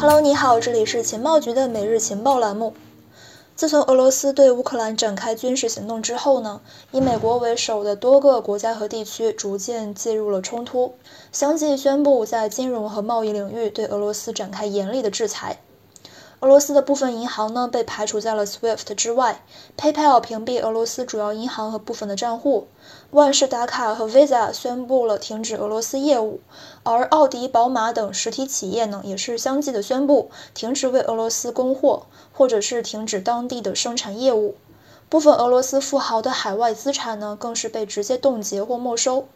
Hello，你好，这里是情报局的每日情报栏目。自从俄罗斯对乌克兰展开军事行动之后呢，以美国为首的多个国家和地区逐渐介入了冲突，相继宣布在金融和贸易领域对俄罗斯展开严厉的制裁。俄罗斯的部分银行呢被排除在了 SWIFT 之外，PayPal 屏蔽俄罗斯主要银行和部分的账户，万事达卡和 Visa 宣布了停止俄罗斯业务，而奥迪、宝马等实体企业呢也是相继的宣布停止为俄罗斯供货，或者是停止当地的生产业务。部分俄罗斯富豪的海外资产呢更是被直接冻结或没收。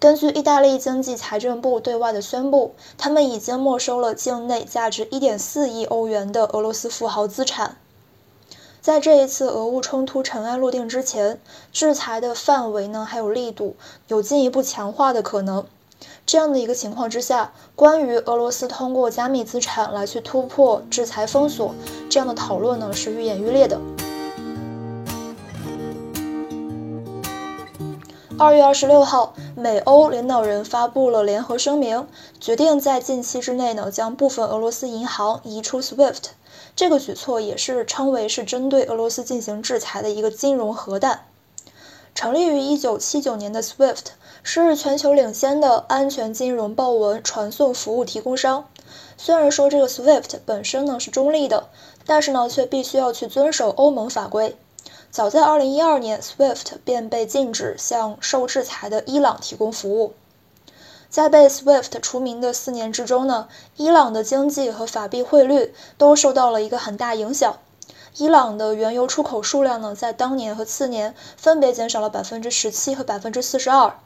根据意大利经济财政部对外的宣布，他们已经没收了境内价值1.4亿欧元的俄罗斯富豪资产。在这一次俄乌冲突尘埃落定之前，制裁的范围呢还有力度有进一步强化的可能。这样的一个情况之下，关于俄罗斯通过加密资产来去突破制裁封锁这样的讨论呢是愈演愈烈的。二月二十六号，美欧领导人发布了联合声明，决定在近期之内呢，将部分俄罗斯银行移出 SWIFT。这个举措也是称为是针对俄罗斯进行制裁的一个金融核弹。成立于一九七九年的 SWIFT 是全球领先的安全金融报文传送服务提供商。虽然说这个 SWIFT 本身呢是中立的，但是呢却必须要去遵守欧盟法规。早在2012年，SWIFT 便被禁止向受制裁的伊朗提供服务。在被 SWIFT 除名的四年之中呢，伊朗的经济和法币汇率都受到了一个很大影响。伊朗的原油出口数量呢，在当年和次年分别减少了百分之十七和百分之四十二。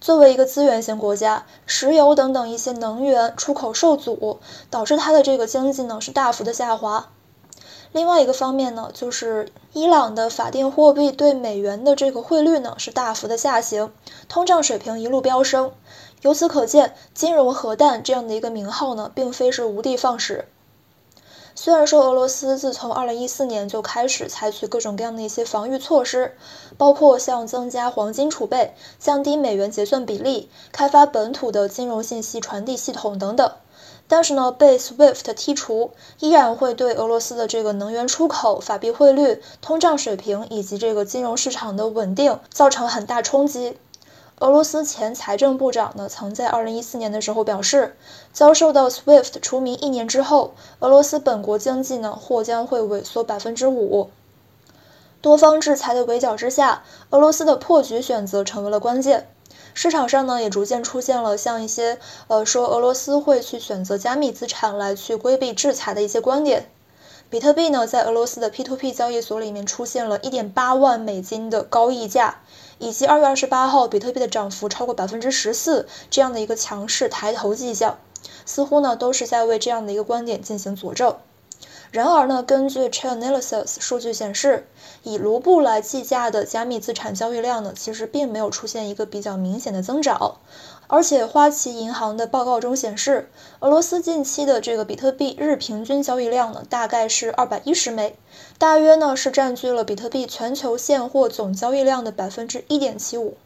作为一个资源型国家，石油等等一些能源出口受阻，导致它的这个经济呢是大幅的下滑。另外一个方面呢，就是伊朗的法定货币对美元的这个汇率呢是大幅的下行，通胀水平一路飙升。由此可见，金融核弹这样的一个名号呢，并非是无的放矢。虽然说俄罗斯自从2014年就开始采取各种各样的一些防御措施，包括像增加黄金储备、降低美元结算比例、开发本土的金融信息传递系统等等。但是呢，被 SWIFT 剔除，依然会对俄罗斯的这个能源出口、法币汇率、通胀水平以及这个金融市场的稳定造成很大冲击。俄罗斯前财政部长呢，曾在2014年的时候表示，遭受到 SWIFT 除名一年之后，俄罗斯本国经济呢或将会萎缩百分之五。多方制裁的围剿之下，俄罗斯的破局选择成为了关键。市场上呢，也逐渐出现了像一些呃说俄罗斯会去选择加密资产来去规避制裁的一些观点。比特币呢，在俄罗斯的 P2P 交易所里面出现了1.8万美金的高溢价，以及2月28号比特币的涨幅超过百分之十四这样的一个强势抬头迹象，似乎呢都是在为这样的一个观点进行佐证。然而呢，根据 Chainalysis 数据显示，以卢布来计价的加密资产交易量呢，其实并没有出现一个比较明显的增长。而且花旗银行的报告中显示，俄罗斯近期的这个比特币日平均交易量呢，大概是二百一十枚，大约呢是占据了比特币全球现货总交易量的百分之一点七五。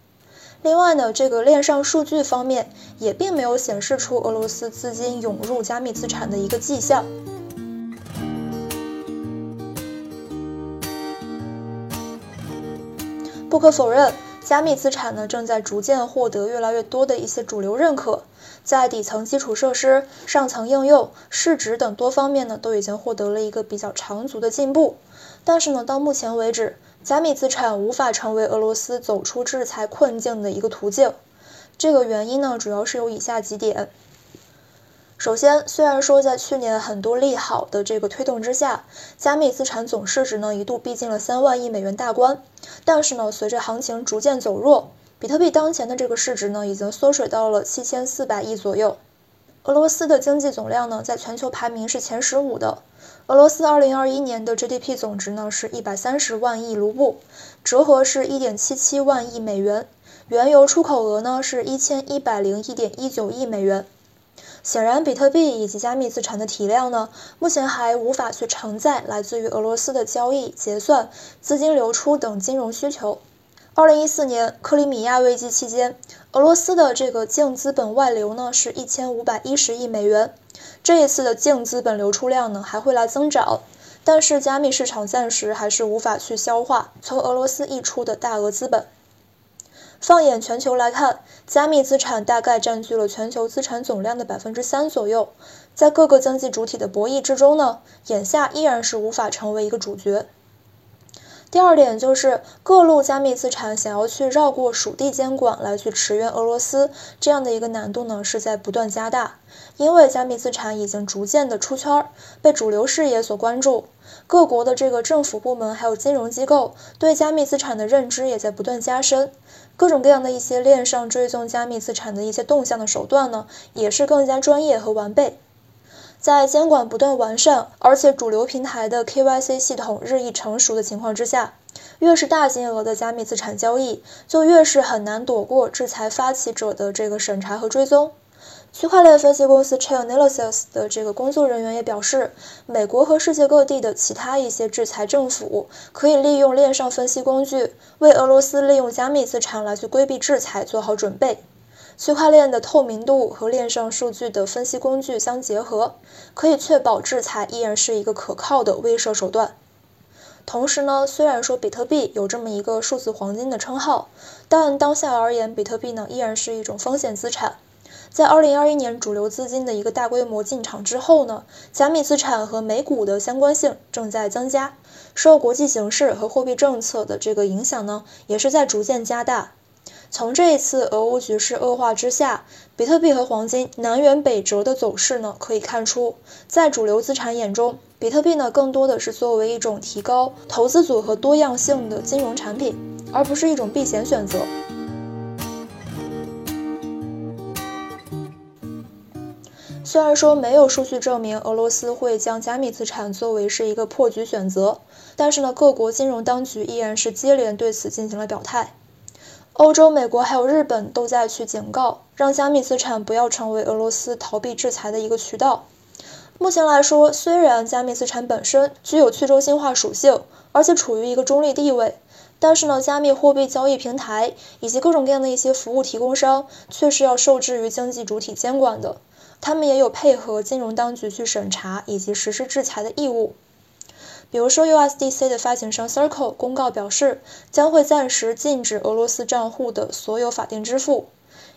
另外呢，这个链上数据方面也并没有显示出俄罗斯资金涌入加密资产的一个迹象。不可否认，加密资产呢正在逐渐获得越来越多的一些主流认可，在底层基础设施、上层应用、市值等多方面呢都已经获得了一个比较长足的进步。但是呢，到目前为止，加密资产无法成为俄罗斯走出制裁困境的一个途径。这个原因呢，主要是有以下几点。首先，虽然说在去年很多利好的这个推动之下，加密资产总市值呢一度逼近了三万亿美元大关，但是呢，随着行情逐渐走弱，比特币当前的这个市值呢已经缩水到了七千四百亿左右。俄罗斯的经济总量呢在全球排名是前十五的，俄罗斯二零二一年的 GDP 总值呢是一百三十万亿卢布，折合是一点七七万亿美元，原油出口额呢是一千一百零一点一九亿美元。显然，比特币以及加密资产的体量呢，目前还无法去承载来自于俄罗斯的交易、结算、资金流出等金融需求。二零一四年克里米亚危机期间，俄罗斯的这个净资本外流呢是一千五百一十亿美元。这一次的净资本流出量呢还会来增长，但是加密市场暂时还是无法去消化从俄罗斯溢出的大额资本。放眼全球来看，加密资产大概占据了全球资产总量的百分之三左右。在各个经济主体的博弈之中呢，眼下依然是无法成为一个主角。第二点就是各路加密资产想要去绕过属地监管来去驰援俄罗斯，这样的一个难度呢是在不断加大。因为加密资产已经逐渐的出圈，被主流视野所关注，各国的这个政府部门还有金融机构对加密资产的认知也在不断加深。各种各样的一些链上追踪加密资产的一些动向的手段呢，也是更加专业和完备。在监管不断完善，而且主流平台的 KYC 系统日益成熟的情况之下，越是大金额的加密资产交易，就越是很难躲过制裁发起者的这个审查和追踪。区块链分析公司 Chainalysis 的这个工作人员也表示，美国和世界各地的其他一些制裁政府可以利用链上分析工具，为俄罗斯利用加密资产来去规避制裁做好准备。区块链的透明度和链上数据的分析工具相结合，可以确保制裁依然是一个可靠的威慑手段。同时呢，虽然说比特币有这么一个数字黄金的称号，但当下而言，比特币呢依然是一种风险资产。在二零二一年主流资金的一个大规模进场之后呢，加密资产和美股的相关性正在增加，受国际形势和货币政策的这个影响呢，也是在逐渐加大。从这一次俄乌局势恶化之下，比特币和黄金南辕北辙的走势呢，可以看出，在主流资产眼中，比特币呢更多的是作为一种提高投资组合多样性的金融产品，而不是一种避险选择。虽然说没有数据证明俄罗斯会将加密资产作为是一个破局选择，但是呢，各国金融当局依然是接连对此进行了表态。欧洲、美国还有日本都在去警告，让加密资产不要成为俄罗斯逃避制裁的一个渠道。目前来说，虽然加密资产本身具有去中心化属性，而且处于一个中立地位，但是呢，加密货币交易平台以及各种各样的一些服务提供商，却是要受制于经济主体监管的。他们也有配合金融当局去审查以及实施制裁的义务。比如说，USDC 的发行商 Circle 公告表示，将会暂时禁止俄罗斯账户的所有法定支付。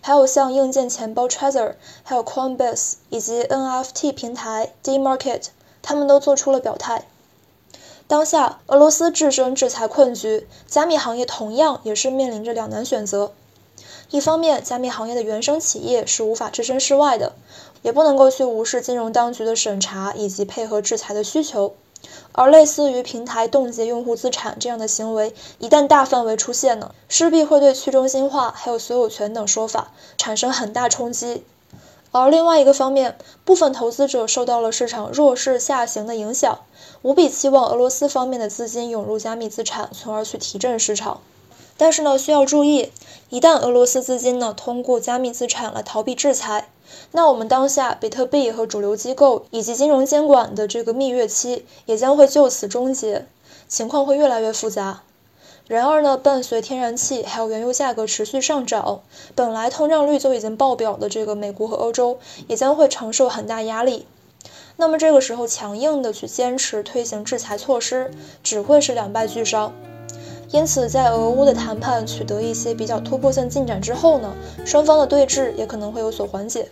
还有像硬件钱包 Trezor，还有 Coinbase 以及 NFT 平台 Dmarket，他们都做出了表态。当下，俄罗斯置身制裁困局，加密行业同样也是面临着两难选择。一方面，加密行业的原生企业是无法置身事外的。也不能够去无视金融当局的审查以及配合制裁的需求，而类似于平台冻结用户资产这样的行为，一旦大范围出现呢，势必会对去中心化还有所有权等说法产生很大冲击。而另外一个方面，部分投资者受到了市场弱势下行的影响，无比期望俄罗斯方面的资金涌入加密资产，从而去提振市场。但是呢，需要注意，一旦俄罗斯资金呢通过加密资产来逃避制裁，那我们当下比特币和主流机构以及金融监管的这个蜜月期也将会就此终结，情况会越来越复杂。然而呢，伴随天然气还有原油价格持续上涨，本来通胀率就已经爆表的这个美国和欧洲也将会承受很大压力。那么这个时候强硬的去坚持推行制裁措施，只会是两败俱伤。因此，在俄乌的谈判取得一些比较突破性进展之后呢，双方的对峙也可能会有所缓解。